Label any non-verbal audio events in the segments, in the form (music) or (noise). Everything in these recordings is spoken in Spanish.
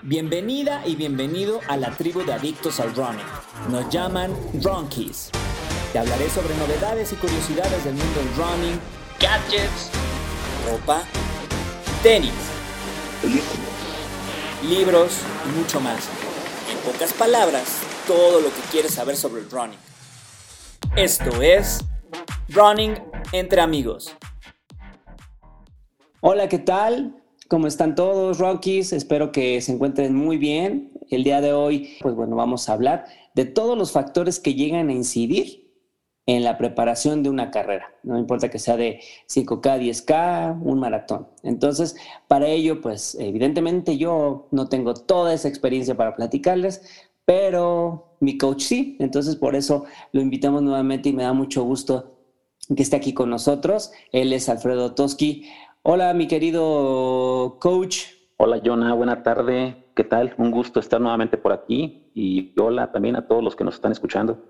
Bienvenida y bienvenido a la tribu de adictos al running. Nos llaman Runkies. Te hablaré sobre novedades y curiosidades del mundo del running, gadgets, ropa, tenis, libros y mucho más. En pocas palabras, todo lo que quieres saber sobre el running. Esto es Running entre amigos. Hola, ¿qué tal? ¿Cómo están todos, Rockies? Espero que se encuentren muy bien. El día de hoy, pues bueno, vamos a hablar de todos los factores que llegan a incidir en la preparación de una carrera. No importa que sea de 5K, 10K, un maratón. Entonces, para ello, pues evidentemente yo no tengo toda esa experiencia para platicarles, pero mi coach sí. Entonces, por eso lo invitamos nuevamente y me da mucho gusto que esté aquí con nosotros. Él es Alfredo Toski. Hola, mi querido coach. Hola, Jonah, buena tarde. ¿Qué tal? Un gusto estar nuevamente por aquí y hola también a todos los que nos están escuchando.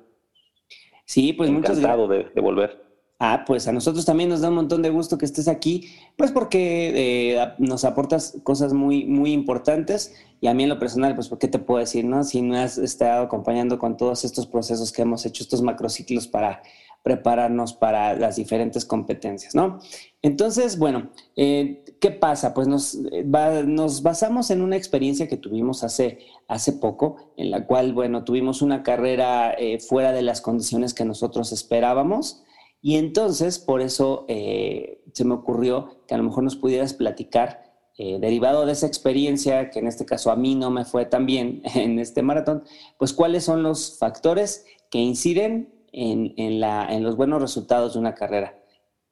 Sí, pues muchas gracias. De, de volver. Ah, pues a nosotros también nos da un montón de gusto que estés aquí, pues porque eh, nos aportas cosas muy, muy importantes y a mí en lo personal, pues, ¿qué te puedo decir, no? Si no has estado acompañando con todos estos procesos que hemos hecho, estos macrociclos para prepararnos para las diferentes competencias, ¿no? Entonces, bueno, eh, ¿qué pasa? Pues nos, eh, nos, basamos en una experiencia que tuvimos hace, hace poco, en la cual, bueno, tuvimos una carrera eh, fuera de las condiciones que nosotros esperábamos. Y entonces, por eso se me ocurrió que a lo mejor nos pudieras platicar, derivado de esa experiencia, que en este caso a mí no me fue tan bien (laughs) en este maratón, pues cuáles son los factores que inciden en, en, los buenos resultados de una carrera.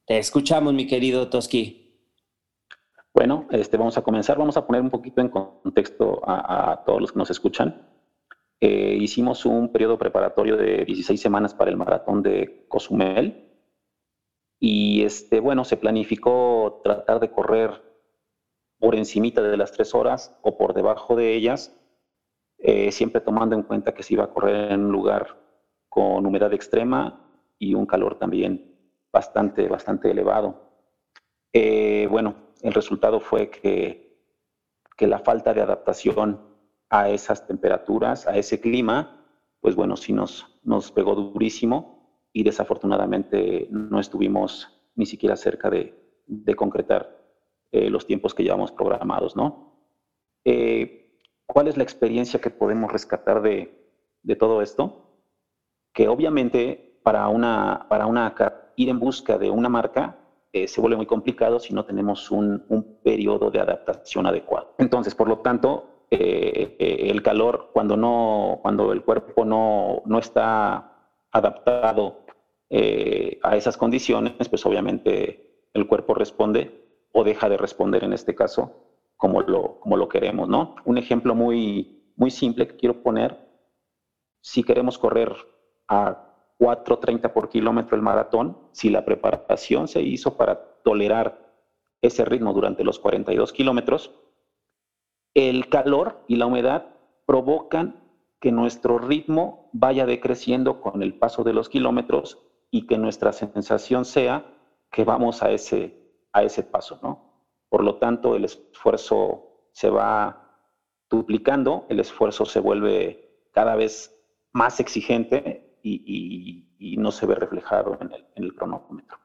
Te escuchamos, mi querido Toski. Bueno, este, vamos a comenzar. Vamos a poner un poquito en contexto a, todos los que nos escuchan. Eh, hicimos un periodo preparatorio de 16 semanas para el maratón de Cozumel. Y este, bueno, se planificó tratar de correr por encimita de las tres horas o por debajo de ellas, eh, siempre tomando en cuenta que se iba a correr en un lugar con humedad extrema y un calor también bastante, bastante elevado. Eh, bueno, el resultado fue que, que la falta de adaptación a esas temperaturas, a ese clima, pues bueno, sí nos, nos pegó durísimo y desafortunadamente no estuvimos ni siquiera cerca de, de concretar eh, los tiempos que llevamos programados, ¿no? Eh, ¿Cuál es la experiencia que podemos rescatar de, de todo esto? Que obviamente para una, para una ir en busca de una marca eh, se vuelve muy complicado si no tenemos un, un, periodo de adaptación adecuado. Entonces, por lo tanto, eh, eh, el calor, cuando, no, cuando el cuerpo no, no está adaptado a esas condiciones, pues obviamente el cuerpo responde o deja de responder en este caso como lo, como lo queremos, ¿no? Un ejemplo muy, muy simple que quiero poner, si queremos correr a 4.30 por kilómetro el maratón, si la preparación se hizo para tolerar ese ritmo durante los 42 kilómetros, el calor y la humedad provocan que nuestro ritmo vaya decreciendo con el paso de los kilómetros y que nuestra sensación sea que vamos a ese, a ese paso, ¿no? Por lo tanto, el esfuerzo se va duplicando, el esfuerzo se vuelve cada vez más exigente y, no se ve reflejado en el, cronómetro.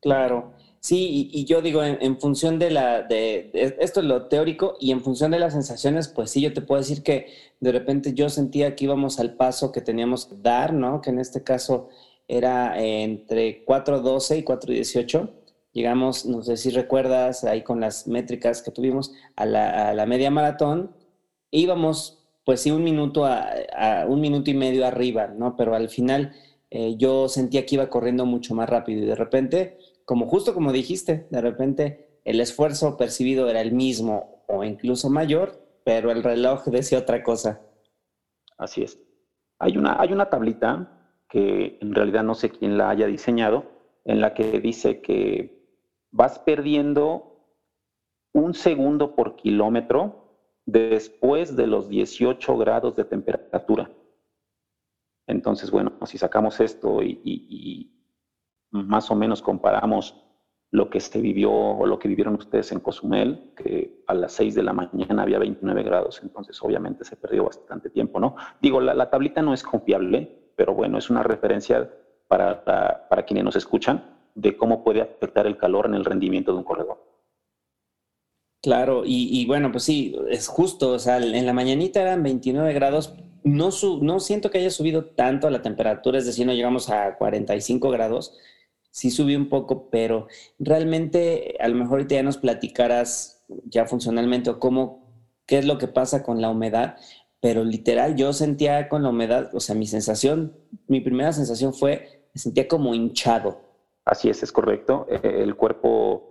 Claro, sí, y, yo digo, en, función de la, de, esto es lo teórico, y en función de las sensaciones, pues sí, yo te puedo decir que de repente yo sentía que íbamos al paso que teníamos que dar, ¿no? Que en este caso era entre 4.12 y 4.18. Llegamos, no sé si recuerdas, ahí con las métricas que tuvimos, a la media maratón, íbamos pues sí, un minuto a, un minuto y medio arriba, ¿no? Pero al final eh, yo sentía que iba corriendo mucho más rápido y de repente, como justo como dijiste, de repente el esfuerzo percibido era el mismo o incluso mayor, pero el reloj (laughs) decía otra cosa. Así es. Hay una, hay una tablita que en realidad no sé quién la haya diseñado, en la que dice que vas perdiendo un segundo por kilómetro después de los 18 grados de temperatura. Entonces, bueno, si sacamos esto y, más o menos comparamos lo que se vivió o lo que vivieron ustedes en Cozumel, que a las 6 de la mañana había 29 grados, entonces obviamente se perdió bastante tiempo, ¿no? Digo, la, tablita no es confiable, pero bueno, es una referencia para, para quienes nos escuchan de cómo puede afectar el calor en el rendimiento de un corredor. Claro, y, bueno, pues sí, es justo, o sea, en la mañanita eran 29 grados, no, no siento que haya subido tanto la temperatura, es decir, no llegamos a 45 grados, sí subió un poco, pero realmente a lo mejor ahorita ya nos platicarás ya funcionalmente o cómo, qué es lo que pasa con la humedad, pero literal yo sentía con la humedad, o sea, mi sensación, mi primera sensación fue, me sentía como hinchado. Así es, es correcto. Eh, el cuerpo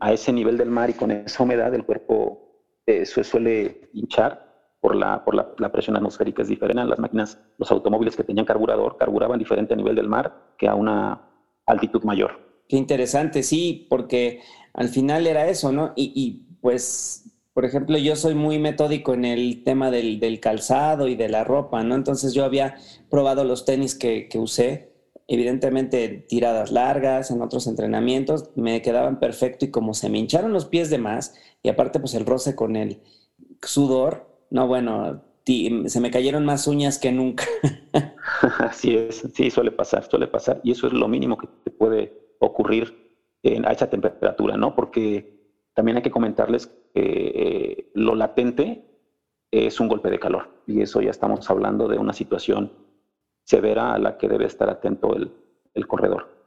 a ese nivel del mar y con esa humedad, el cuerpo eh, suele hinchar por, la, por la, presión atmosférica es diferente. Las máquinas, los automóviles que tenían carburador, carburaban diferente a nivel del mar que a una altitud mayor. Qué interesante, sí, porque al final era eso, ¿no? Y, pues, por ejemplo, yo soy muy metódico en el tema del, calzado y de la ropa, ¿no? Entonces yo había probado los tenis que usé, evidentemente tiradas largas, en otros entrenamientos, me quedaban perfecto y como se me hincharon los pies de más, y aparte pues el roce con el sudor, no, bueno, se me cayeron más uñas que nunca. (laughs) Así es, sí, suele pasar, suele pasar. Y eso es lo mínimo que te puede ocurrir en, a esa temperatura, ¿no? Porque también hay que comentarles que eh, lo latente es un golpe de calor. Y eso ya estamos hablando de una situación severa a la que debe estar atento el, el corredor.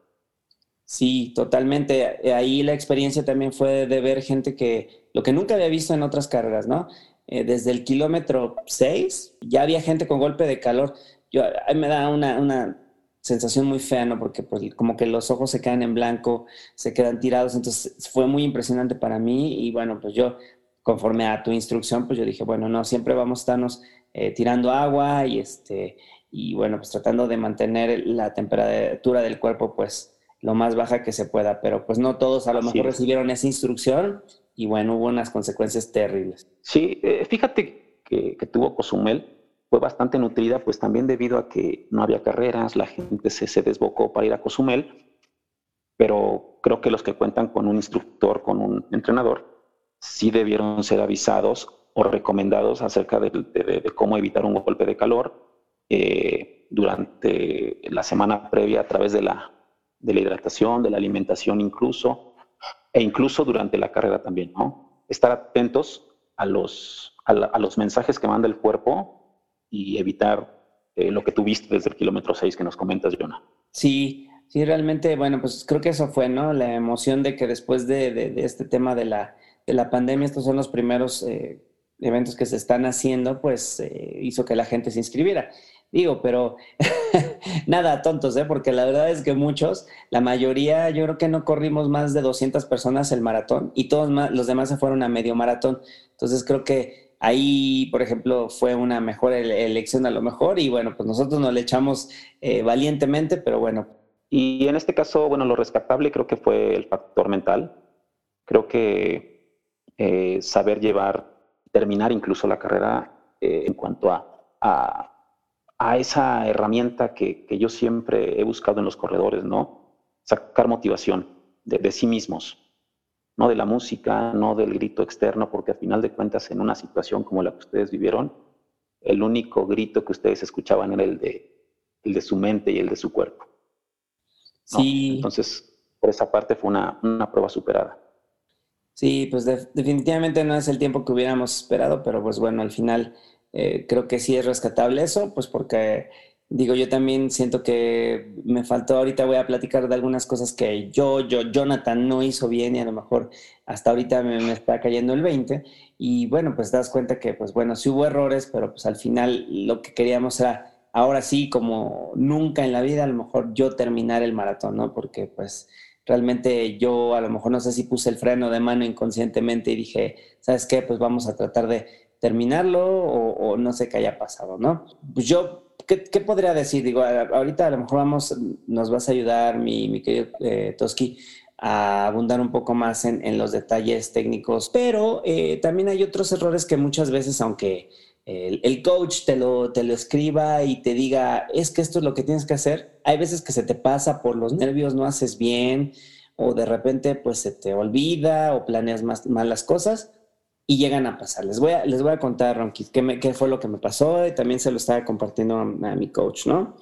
Sí, totalmente. Ahí la experiencia también fue de ver gente que lo que nunca había visto en otras carreras, ¿no? Eh, desde el kilómetro 6 ya había gente con golpe de calor. Yo, me da una, una sensación muy fea, ¿no? Porque pues, como que los ojos se quedan en blanco, se quedan tirados, entonces fue muy impresionante para mí y bueno, pues yo, conforme a tu instrucción, pues yo dije, bueno, no, siempre vamos a estarnos eh, tirando agua y este, y bueno, pues tratando de mantener la temperatura del cuerpo, pues lo más baja que se pueda, pero pues no todos a lo mejor recibieron esa instrucción y bueno, hubo unas consecuencias terribles. Sí, eh, fíjate que, tuvo Cozumel, fue bastante nutrida, pues también debido a que no había carreras, la gente se, se desbocó para ir a Cozumel, pero creo que los que cuentan con un instructor, con un entrenador, sí debieron ser avisados o recomendados acerca de, cómo evitar un golpe de calor eh, durante la semana previa a través de la, de la hidratación, de la alimentación incluso, e incluso durante la carrera también, ¿no? Estar atentos a los, a, los mensajes que manda el cuerpo y evitar eh, lo que tuviste desde el kilómetro 6 que nos comentas, Jonah. Sí, sí, realmente, bueno, pues creo que eso fue, ¿no? La emoción de que después de, este tema de la, de la pandemia, estos son los primeros eh, eventos que se están haciendo, pues eh, hizo que la gente se inscribiera. Digo, pero (laughs) nada tontos, ¿eh? porque la verdad es que muchos, la mayoría, yo creo que no corrimos más de 200 personas el maratón y todos los demás se fueron a medio maratón. Entonces creo que ahí, por ejemplo, fue una mejor elección a lo mejor y bueno, pues nosotros nos le echamos eh, valientemente, pero bueno. Y en este caso, bueno, lo rescatable creo que fue el factor mental. Creo que eh, saber llevar, terminar incluso la carrera eh, en cuanto a a esa herramienta que, yo siempre he buscado en los corredores, ¿no? Sacar motivación de, sí mismos, no de la música, no del grito externo, porque al final de cuentas en una situación como la que ustedes vivieron, el único grito que ustedes escuchaban era el de, el de su mente y el de su cuerpo. Sí. Entonces, por esa parte fue una, prueba superada. Sí, pues definitivamente no es el tiempo que hubiéramos esperado, pero pues bueno, al final eh, creo que sí es rescatable eso, pues porque digo, yo también siento que me faltó, ahorita voy a platicar de algunas cosas que yo, yo, Jonathan no hizo bien y a lo mejor hasta ahorita me, está cayendo el 20 y bueno, pues das cuenta que pues bueno, sí hubo errores, pero pues al final lo que queríamos era ahora sí, como nunca en la vida, a lo mejor yo terminar el maratón, ¿no? Porque pues realmente yo a lo mejor no sé si puse el freno de mano inconscientemente y dije, ¿sabes qué? Pues vamos a tratar de terminarlo o, no sé qué haya pasado, ¿no? Pues yo, ¿qué, podría decir? Digo, ahorita a lo mejor vamos, nos vas a ayudar, mi, mi querido eh, Toski, a abundar un poco más en, los detalles técnicos, pero eh, también hay otros errores que muchas veces, aunque el, coach te lo, te lo escriba y te diga, es que esto es lo que tienes que hacer, hay veces que se te pasa por los nervios, no haces bien, o de repente pues se te olvida o planeas más, las cosas y llegan a pasar. Les voy a, les voy a contar, Ronquit, qué, qué fue lo que me pasó y también se lo estaba compartiendo a, mi coach, ¿no?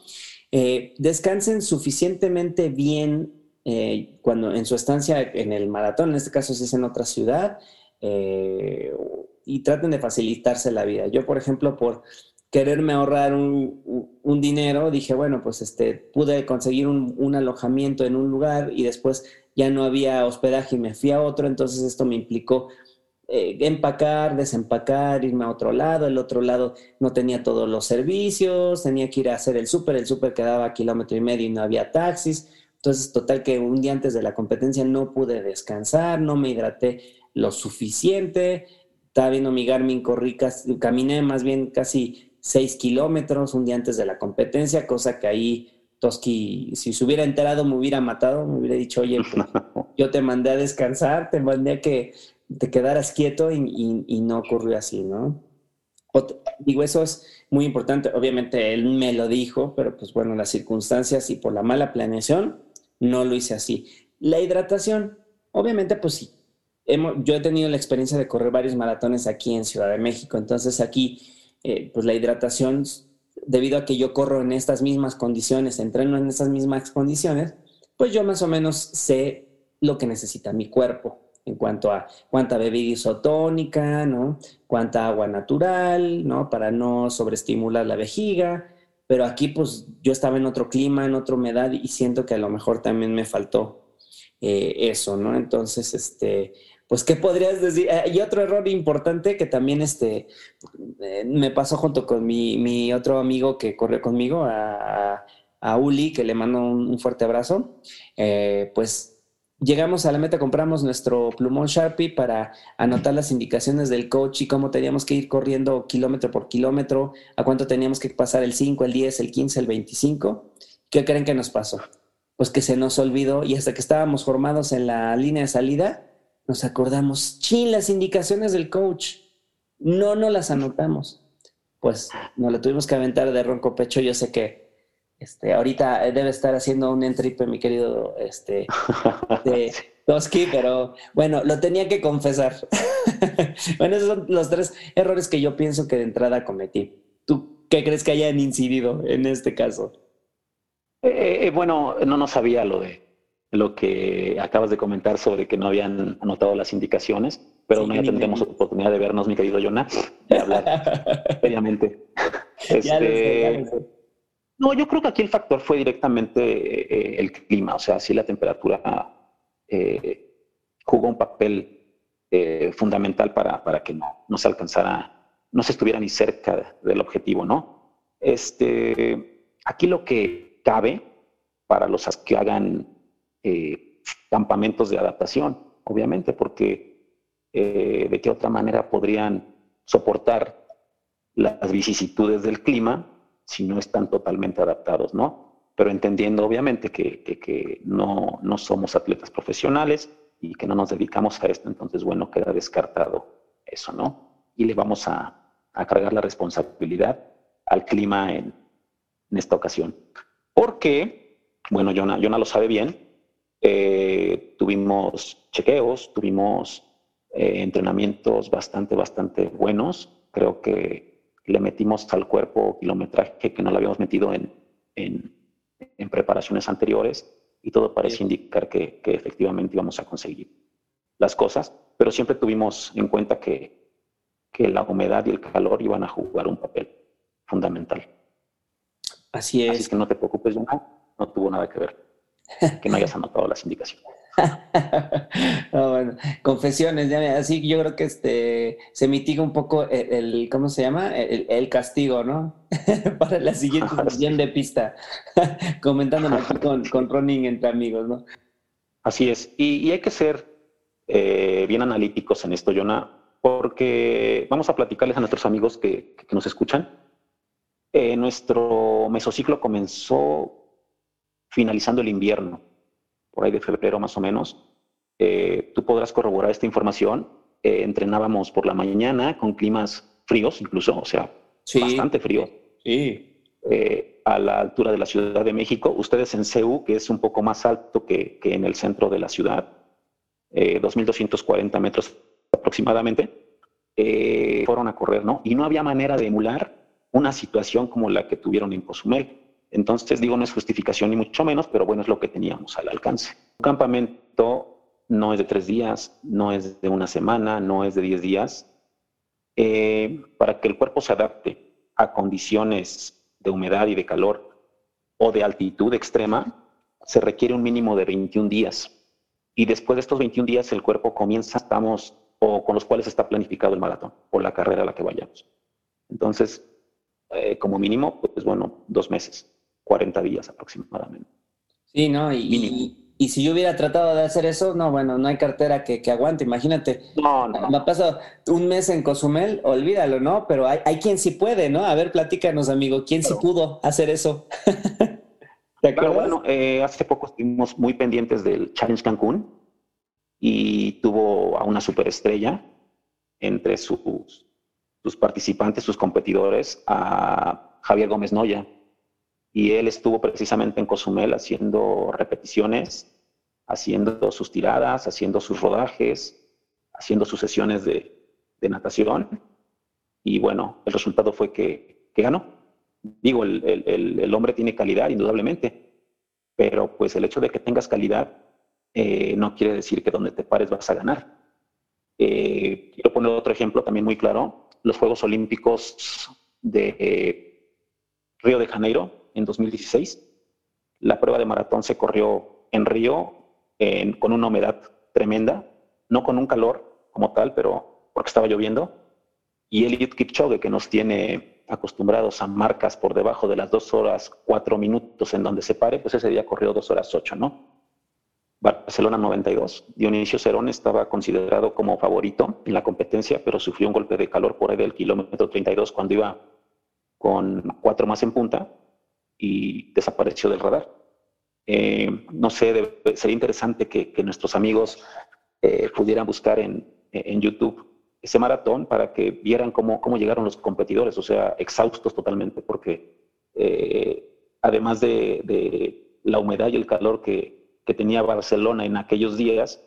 Eh, descansen suficientemente bien eh, cuando en su estancia en el maratón, en este caso si es en otra ciudad, eh, y traten de facilitarse la vida. Yo, por ejemplo, por quererme ahorrar un, dinero, dije, bueno, pues este, pude conseguir un, alojamiento en un lugar y después ya no había hospedaje y me fui a otro, entonces esto me implicó eh, empacar, desempacar, irme a otro lado, el otro lado no tenía todos los servicios, tenía que ir a hacer el súper, el súper quedaba a kilómetro y medio y no había taxis, entonces total que un día antes de la competencia no pude descansar, no me hidraté lo suficiente, estaba viendo mi Garmin, corrí, caminé más bien casi seis kilómetros un día antes de la competencia, cosa que ahí Toski, si se hubiera enterado, me hubiera matado, me hubiera dicho, oye, pues, (laughs) yo te mandé a descansar, te mandé a que te quedaras quieto y, no ocurrió así, ¿no? digo, eso es muy importante. Obviamente él me lo dijo, pero pues bueno, las circunstancias y por la mala planeación, no lo hice así. La hidratación, obviamente, pues sí. yo he tenido la experiencia de correr varios maratones aquí en Ciudad de México, entonces aquí eh, pues la hidratación, debido a que yo corro en estas mismas condiciones, entreno en estas mismas condiciones, pues yo más o menos sé lo que necesita mi cuerpo en cuanto a cuánta bebida isotónica, ¿no? Cuánta agua natural, ¿no? Para no sobreestimular la vejiga. Pero aquí, pues, yo estaba en otro clima, en otra humedad y siento que a lo mejor también me faltó eh, eso, ¿no? Entonces, este, pues, ¿qué podrías decir? Ah, y otro error importante que también este, eh, me pasó junto con mi, otro amigo que corrió conmigo, a, Uli, que le mando un, fuerte abrazo, eh, pues llegamos a la meta, compramos nuestro plumón Sharpie para anotar las indicaciones del coach y cómo teníamos que ir corriendo kilómetro por kilómetro, a cuánto teníamos que pasar el 5, el 10, el 15, el 25. ¿Qué creen que nos pasó? Pues que se nos olvidó y hasta que estábamos formados en la línea de salida, nos acordamos, chin, las indicaciones del coach, no, no las anotamos. Pues nos la tuvimos que aventar de ronco pecho. Yo sé que este, ahorita debe estar haciendo un entripe, mi querido este, (laughs) de Toski, pero bueno, lo tenía que confesar. (laughs) bueno, esos son los tres errores que yo pienso que de entrada cometí. ¿Tú qué crees que hayan incidido en este caso? Eh, eh, bueno, no, no sabía lo de lo que acabas de comentar sobre que no habían anotado las indicaciones, pero no ya tendremos oportunidad de vernos, mi querido Jonah, de hablar (laughs) seriamente. Este, no, yo creo que aquí el factor fue directamente eh, el clima, o sea, sí la temperatura eh, jugó un papel eh, fundamental para, para que no, no, se alcanzara, no se estuviera ni cerca del objetivo, ¿no? Este, aquí lo que cabe para los que hagan eh, campamentos de adaptación, obviamente, porque eh, de qué otra manera podrían soportar las vicisitudes del clima si no están totalmente adaptados, ¿no? Pero entendiendo obviamente que, no, no, somos atletas profesionales y que no nos dedicamos a esto, entonces, bueno, queda descartado eso, ¿no? Y le vamos a, cargar la responsabilidad al clima en, en esta ocasión. Porque, bueno, Jonah lo sabe bien, eh, tuvimos chequeos, tuvimos eh, entrenamientos bastante, bastante buenos. Creo que le metimos al cuerpo kilometraje que no lo habíamos metido en, en, preparaciones anteriores y todo parece indicar que, que, efectivamente íbamos a conseguir las cosas, pero siempre tuvimos en cuenta que, que la humedad y el calor iban a jugar un papel fundamental. Así es. Así que no te preocupes, no, no tuvo nada que ver que no hayas (laughs) anotado las indicaciones. (laughs) bueno, confesiones, ya, así yo creo que este se mitiga un poco el, ¿cómo se llama? El, castigo, ¿no? (laughs) Para la siguiente sesión de pista, (laughs) comentándome aquí con, con running entre amigos, ¿no? Así es, y, hay que ser eh, bien analíticos en esto, Jonah, porque vamos a platicarles a nuestros amigos que, nos escuchan. Eh, nuestro mesociclo comenzó finalizando el invierno, por ahí de febrero más o menos. Eh, tú podrás corroborar esta información. Eh, entrenábamos por la mañana con climas fríos, incluso, o sea, bastante frío. Sí. Eh, a la altura de la Ciudad de México. Ustedes en CEU, que es un poco más alto que, en el centro de la ciudad, 2.240 metros aproximadamente, fueron a correr, ¿no? Y no había manera de emular una situación como la que tuvieron en Cozumel. Entonces, digo, no es justificación ni mucho menos, pero bueno, es lo que teníamos al alcance. Un campamento no es de tres días, no es de una semana, no es de diez días. Eh, para que el cuerpo se adapte a condiciones de humedad y de calor o de altitud extrema, se requiere un mínimo de 21 días. Y después de estos 21 días, el cuerpo comienza, estamos, o con los cuales está planificado el maratón o la carrera a la que vayamos. Entonces, eh, como mínimo, pues bueno, dos meses, 40 días aproximadamente. Sí, ¿no? Y, y, si yo hubiera tratado de hacer eso, no, bueno, no hay cartera que, que aguante, imagínate. No, no. Me ha pasado un mes en Cozumel, olvídalo, ¿no? Pero hay, hay quien sí puede, ¿no? A ver, platícanos, amigo, ¿quién sí pudo hacer eso? (laughs) Pero bueno, eh, hace poco estuvimos muy pendientes del Challenge Cancún y tuvo a una superestrella entre sus sus participantes, sus competidores, a Javier Gómez Noya. Y él estuvo precisamente en Cozumel haciendo repeticiones, haciendo sus tiradas, haciendo sus rodajes, haciendo sus sesiones de, natación. Y bueno, el resultado fue que, ganó. Digo, el, hombre tiene calidad, indudablemente, pero pues el hecho de que tengas calidad eh, no quiere decir que donde te pares vas a ganar. Eh, quiero poner otro ejemplo también muy claro los Juegos Olímpicos de eh, Río de Janeiro en 2016. La prueba de maratón se corrió en Río con una humedad tremenda, no con un calor como tal, pero porque estaba lloviendo. Y Eliud Kipchoge, que nos tiene acostumbrados a marcas por debajo de las dos horas cuatro minutos en donde se pare, pues ese día corrió dos horas ocho, ¿no? Barcelona 92. Dionisio Cerón estaba considerado como favorito en la competencia, pero sufrió un golpe de calor por ahí del kilómetro 32 cuando iba con cuatro más en punta y desapareció del radar. Eh, no sé, sería interesante que, nuestros amigos eh, pudieran buscar en, YouTube ese maratón para que vieran cómo, cómo llegaron los competidores, o sea, exhaustos totalmente, porque eh, además de la humedad y el calor que, que tenía Barcelona en aquellos días,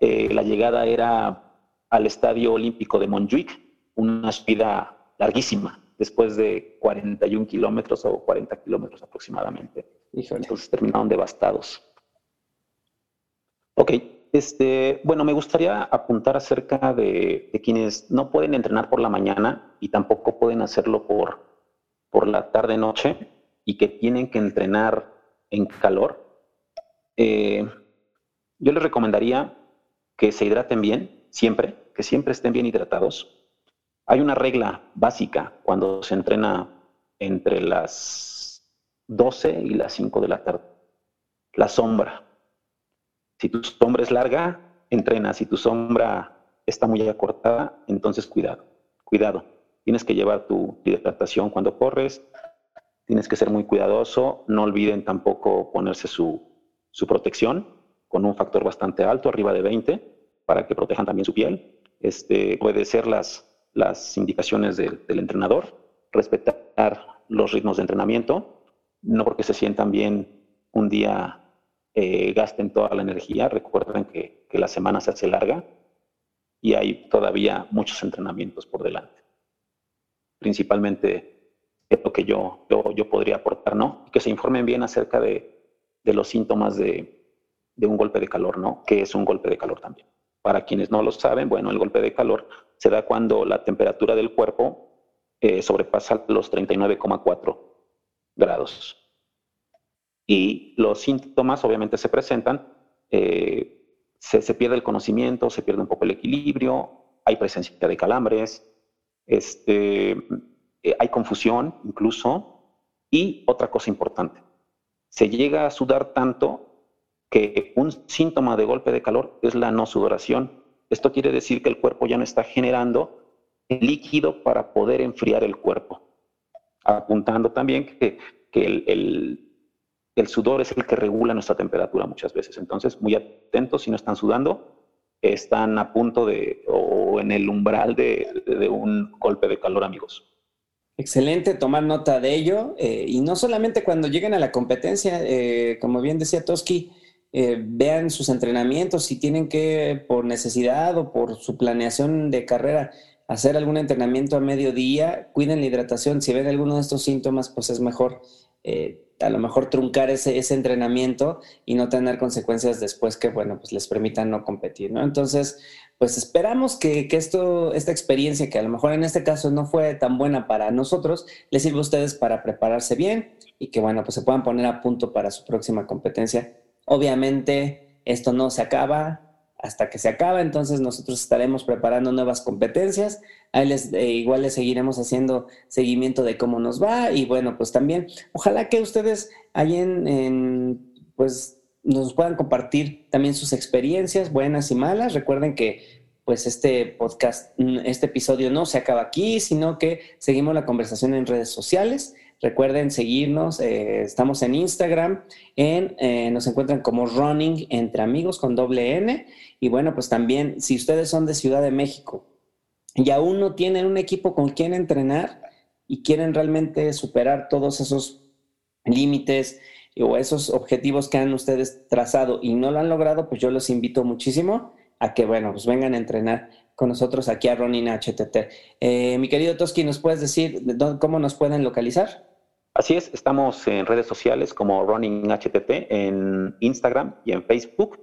la llegada era al Estadio Olímpico de Montjuic, una subida larguísima, después de 41 kilómetros o 40 kilómetros aproximadamente. Entonces terminaron devastados. Ok, este, bueno, me gustaría apuntar acerca de, de, quienes no pueden entrenar por la mañana y tampoco pueden hacerlo por, por la tarde-noche y que tienen que entrenar en calor. Eh, yo les recomendaría que se hidraten bien, siempre, que siempre estén bien hidratados. Hay una regla básica cuando se entrena entre las 12 y las 5 de la tarde. La sombra. Si tu sombra es larga, entrena. Si tu sombra está muy acortada, entonces cuidado. Cuidado. Tienes que llevar tu hidratación cuando corres. Tienes que ser muy cuidadoso. No olviden tampoco ponerse su su protección con un factor bastante alto, arriba de 20, para que protejan también su piel. Este, obedecer las, las indicaciones del, entrenador, respetar los ritmos de entrenamiento, no porque se sientan bien un día eh, gasten toda la energía, recuerden que, que, la semana se hace larga y hay todavía muchos entrenamientos por delante. Principalmente es que yo, yo, podría aportar, ¿no? Que se informen bien acerca de, de los síntomas de, un golpe de calor, ¿no? Que es un golpe de calor también. Para quienes no lo saben, bueno, el golpe de calor se da cuando la temperatura del cuerpo eh, sobrepasa los 39,4 grados. Y los síntomas obviamente se presentan, eh, se, pierde el conocimiento, se pierde un poco el equilibrio, hay presencia de calambres, este, eh, hay confusión incluso. Y otra cosa importante, se llega a sudar tanto que un síntoma de golpe de calor es la no sudoración. Esto quiere decir que el cuerpo ya no está generando líquido para poder enfriar el cuerpo. Apuntando también que, el, sudor es el que regula nuestra temperatura muchas veces. Entonces, muy atentos si no están sudando, están a punto de o en el umbral de un golpe de calor, amigos. Excelente tomar nota de ello eh, y no solamente cuando lleguen a la competencia, eh, como bien decía Toski, eh, vean sus entrenamientos, si tienen que por necesidad o por su planeación de carrera hacer algún entrenamiento a mediodía, cuiden la hidratación, si ven alguno de estos síntomas, pues es mejor a lo mejor truncar ese, ese entrenamiento y no tener consecuencias después que, bueno, pues les permitan no competir, ¿no? Entonces, pues esperamos que, esto, esta experiencia, que a lo mejor en este caso no fue tan buena para nosotros, les sirva a ustedes para prepararse bien y que, bueno, pues se puedan poner a punto para su próxima competencia. Obviamente, esto no se acaba hasta que se acaba, entonces nosotros estaremos preparando nuevas competencias. Ahí les, eh, igual les seguiremos haciendo seguimiento de cómo nos va y bueno, pues también ojalá que ustedes ahí en pues nos puedan compartir también sus experiencias, buenas y malas. Recuerden que pues este podcast, este episodio no se acaba aquí, sino que seguimos la conversación en redes sociales. Recuerden seguirnos, eh, estamos en Instagram, en, eh, nos encuentran como Running Entre Amigos con doble N. Y bueno, pues también si ustedes son de Ciudad de México y aún no tienen un equipo con quien entrenar y quieren realmente superar todos esos límites, o esos objetivos que han ustedes trazado y no lo han logrado, pues yo los invito muchísimo a que, bueno, pues vengan a entrenar con nosotros aquí a Ronin HTT. Eh, mi querido Toski, ¿nos puedes decir cómo nos pueden localizar? Así es, estamos en redes sociales como Running HTT, en Instagram y en Facebook.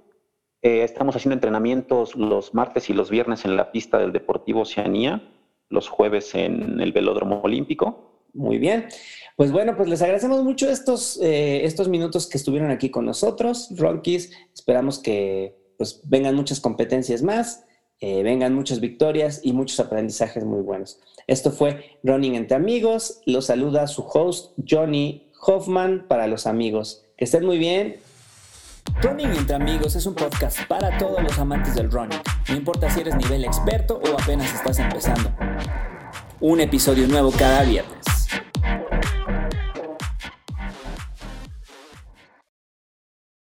Eh, estamos haciendo entrenamientos los martes y los viernes en la pista del Deportivo Oceanía, los jueves en el Velódromo Olímpico muy bien. Pues bueno, pues les agradecemos mucho estos, eh, estos minutos que estuvieron aquí con nosotros, Ronquis. Esperamos que pues, vengan muchas competencias más, eh, vengan muchas victorias y muchos aprendizajes muy buenos. Esto fue Running entre Amigos. Los saluda su host, Johnny Hoffman, para los amigos. Que estén muy bien. Running entre Amigos es un podcast para todos los amantes del running. No importa si eres nivel experto o apenas estás empezando. Un episodio nuevo cada viernes.